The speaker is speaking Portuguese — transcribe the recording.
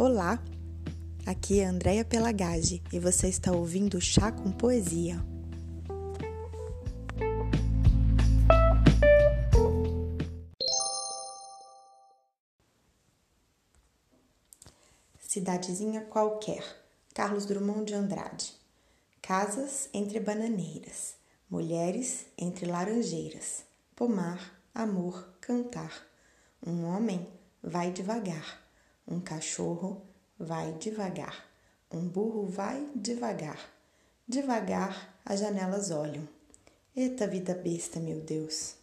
Olá, aqui é Andréia Pelagage e você está ouvindo Chá com Poesia. Cidadezinha qualquer, Carlos Drummond de Andrade. Casas entre bananeiras, mulheres entre laranjeiras, pomar, amor, cantar. Um homem vai devagar um cachorro vai devagar, um burro vai devagar. Devagar as janelas olham. Eita vida besta, meu Deus!